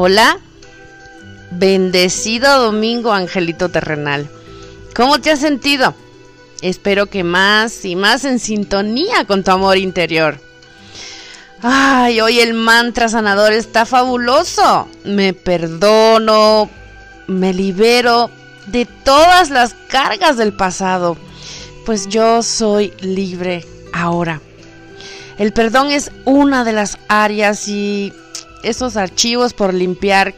Hola. Bendecido domingo, Angelito Terrenal. ¿Cómo te has sentido? Espero que más y más en sintonía con tu amor interior. Ay, hoy el mantra sanador está fabuloso. Me perdono, me libero de todas las cargas del pasado, pues yo soy libre ahora. El perdón es una de las áreas y esos archivos por limpiar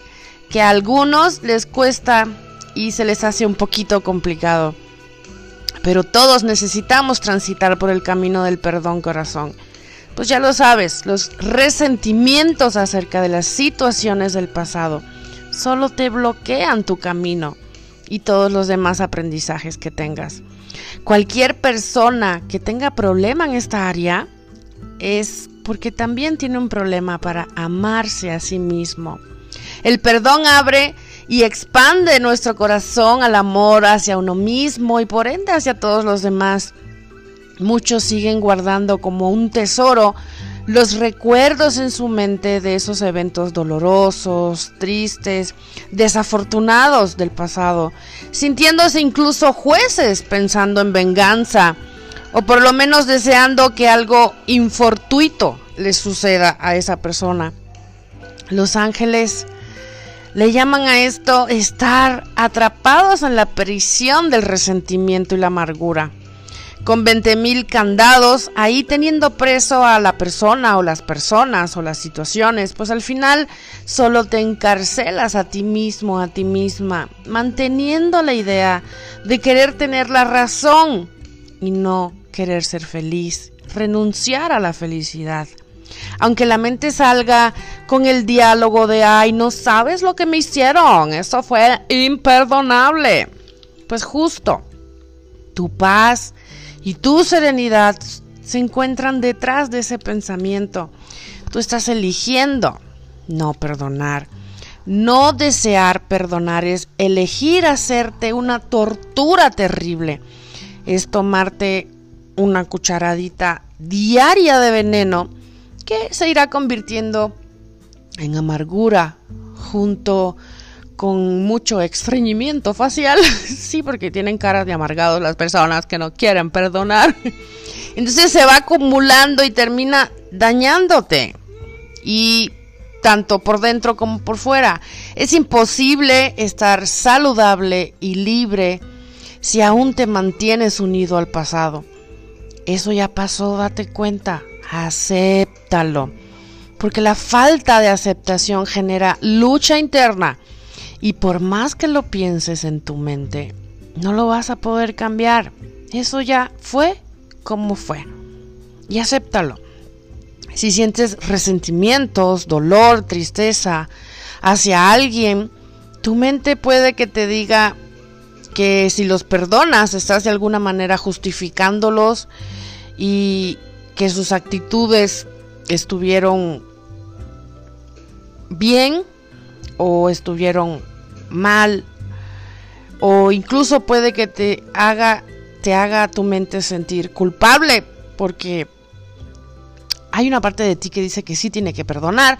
que a algunos les cuesta y se les hace un poquito complicado. Pero todos necesitamos transitar por el camino del perdón, corazón. Pues ya lo sabes, los resentimientos acerca de las situaciones del pasado solo te bloquean tu camino y todos los demás aprendizajes que tengas. Cualquier persona que tenga problema en esta área es porque también tiene un problema para amarse a sí mismo. El perdón abre y expande nuestro corazón al amor hacia uno mismo y por ende hacia todos los demás. Muchos siguen guardando como un tesoro los recuerdos en su mente de esos eventos dolorosos, tristes, desafortunados del pasado, sintiéndose incluso jueces pensando en venganza o por lo menos deseando que algo infortuito le suceda a esa persona. Los ángeles le llaman a esto estar atrapados en la prisión del resentimiento y la amargura con 20 mil candados, ahí teniendo preso a la persona o las personas o las situaciones, pues al final solo te encarcelas a ti mismo, a ti misma, manteniendo la idea de querer tener la razón y no querer ser feliz, renunciar a la felicidad. Aunque la mente salga con el diálogo de, ay, no sabes lo que me hicieron, eso fue imperdonable. Pues justo, tu paz, y tu serenidad se encuentran detrás de ese pensamiento. Tú estás eligiendo no perdonar. No desear perdonar es elegir hacerte una tortura terrible. Es tomarte una cucharadita diaria de veneno que se irá convirtiendo en amargura junto con mucho estreñimiento facial. sí, porque tienen caras de amargados las personas que no quieren perdonar. Entonces se va acumulando y termina dañándote. Y tanto por dentro como por fuera. Es imposible estar saludable y libre si aún te mantienes unido al pasado. Eso ya pasó, date cuenta, acéptalo. Porque la falta de aceptación genera lucha interna y por más que lo pienses en tu mente, no lo vas a poder cambiar. Eso ya fue como fue. Y acéptalo. Si sientes resentimientos, dolor, tristeza hacia alguien, tu mente puede que te diga que si los perdonas estás de alguna manera justificándolos y que sus actitudes estuvieron bien o estuvieron mal. O incluso puede que te haga te haga tu mente sentir culpable porque hay una parte de ti que dice que sí tiene que perdonar,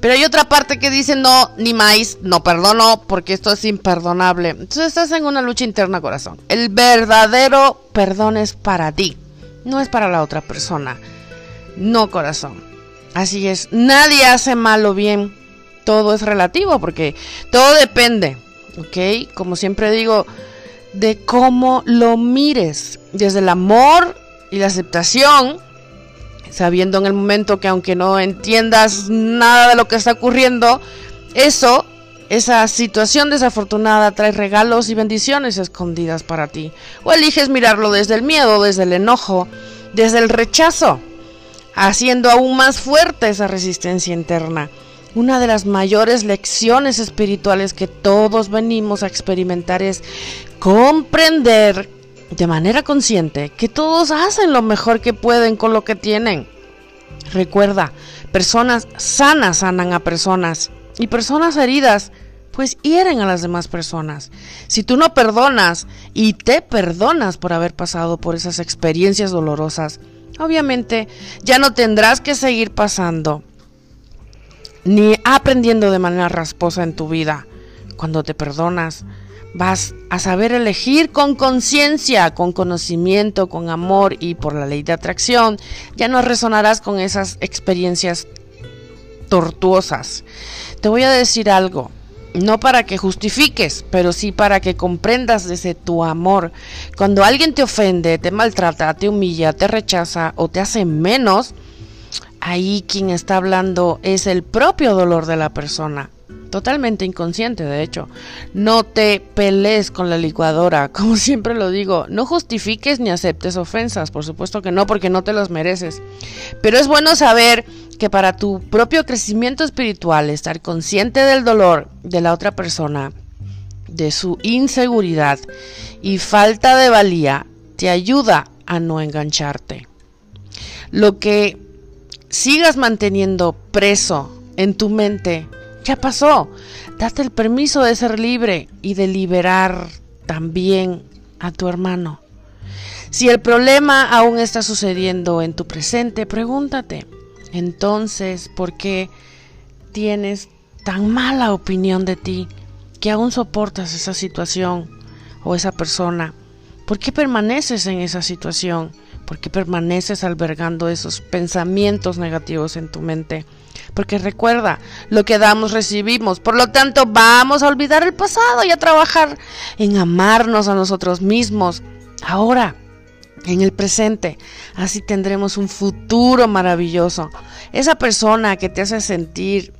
pero hay otra parte que dice no, ni más, no perdono porque esto es imperdonable. Entonces estás en una lucha interna, corazón. El verdadero perdón es para ti, no es para la otra persona. No, corazón. Así es, nadie hace mal o bien todo es relativo porque todo depende, ¿ok? Como siempre digo, de cómo lo mires, desde el amor y la aceptación, sabiendo en el momento que aunque no entiendas nada de lo que está ocurriendo, eso, esa situación desafortunada trae regalos y bendiciones escondidas para ti. O eliges mirarlo desde el miedo, desde el enojo, desde el rechazo, haciendo aún más fuerte esa resistencia interna. Una de las mayores lecciones espirituales que todos venimos a experimentar es comprender de manera consciente que todos hacen lo mejor que pueden con lo que tienen. Recuerda, personas sanas sanan a personas y personas heridas pues hieren a las demás personas. Si tú no perdonas y te perdonas por haber pasado por esas experiencias dolorosas, obviamente ya no tendrás que seguir pasando ni aprendiendo de manera rasposa en tu vida. Cuando te perdonas, vas a saber elegir con conciencia, con conocimiento, con amor y por la ley de atracción. Ya no resonarás con esas experiencias tortuosas. Te voy a decir algo no para que justifiques, pero sí para que comprendas desde tu amor. Cuando alguien te ofende, te maltrata, te humilla, te rechaza o te hace menos, ahí quien está hablando es el propio dolor de la persona. Totalmente inconsciente, de hecho. No te pelees con la licuadora, como siempre lo digo. No justifiques ni aceptes ofensas, por supuesto que no, porque no te los mereces. Pero es bueno saber que para tu propio crecimiento espiritual, estar consciente del dolor de la otra persona, de su inseguridad y falta de valía, te ayuda a no engancharte. Lo que sigas manteniendo preso en tu mente, ya pasó. Date el permiso de ser libre y de liberar también a tu hermano. Si el problema aún está sucediendo en tu presente, pregúntate, entonces, ¿por qué tienes tan mala opinión de ti que aún soportas esa situación o esa persona? ¿Por qué permaneces en esa situación? ¿Por qué permaneces albergando esos pensamientos negativos en tu mente? Porque recuerda, lo que damos recibimos. Por lo tanto, vamos a olvidar el pasado y a trabajar en amarnos a nosotros mismos. Ahora, en el presente. Así tendremos un futuro maravilloso. Esa persona que te hace sentir,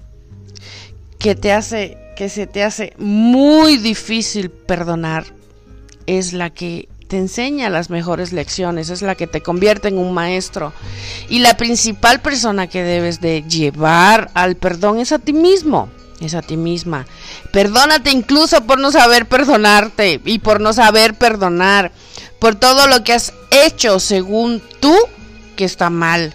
que te hace, que se te hace muy difícil perdonar, es la que te enseña las mejores lecciones, es la que te convierte en un maestro. Y la principal persona que debes de llevar al perdón es a ti mismo, es a ti misma. Perdónate incluso por no saber perdonarte y por no saber perdonar por todo lo que has hecho según tú que está mal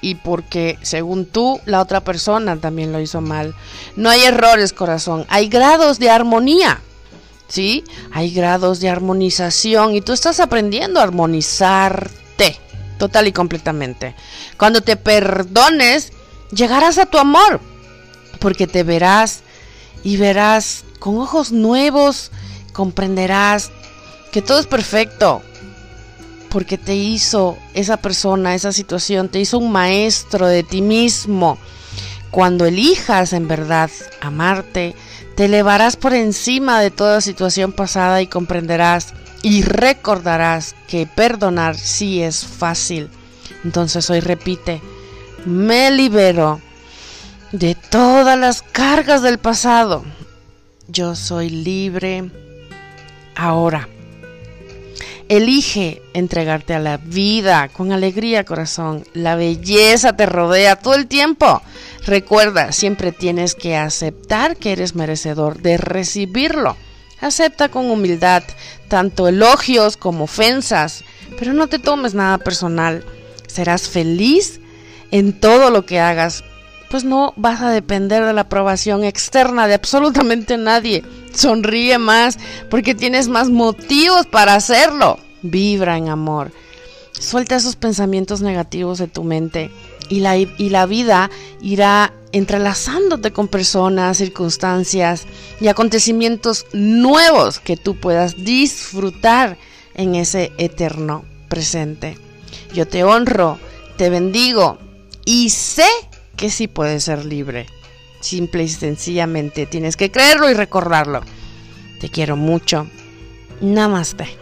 y porque según tú la otra persona también lo hizo mal. No hay errores, corazón, hay grados de armonía. ¿Sí? Hay grados de armonización y tú estás aprendiendo a armonizarte total y completamente. Cuando te perdones, llegarás a tu amor, porque te verás y verás con ojos nuevos, comprenderás que todo es perfecto, porque te hizo esa persona, esa situación, te hizo un maestro de ti mismo. Cuando elijas en verdad amarte, te elevarás por encima de toda situación pasada y comprenderás y recordarás que perdonar sí es fácil. Entonces hoy repite, me libero de todas las cargas del pasado. Yo soy libre ahora. Elige entregarte a la vida con alegría, corazón. La belleza te rodea todo el tiempo. Recuerda, siempre tienes que aceptar que eres merecedor de recibirlo. Acepta con humildad tanto elogios como ofensas, pero no te tomes nada personal. Serás feliz en todo lo que hagas, pues no vas a depender de la aprobación externa de absolutamente nadie. Sonríe más porque tienes más motivos para hacerlo. Vibra en amor. Suelta esos pensamientos negativos de tu mente y la, y la vida irá entrelazándote con personas, circunstancias y acontecimientos nuevos que tú puedas disfrutar en ese eterno presente. Yo te honro, te bendigo y sé que sí puedes ser libre. Simple y sencillamente tienes que creerlo y recordarlo. Te quiero mucho. Namaste.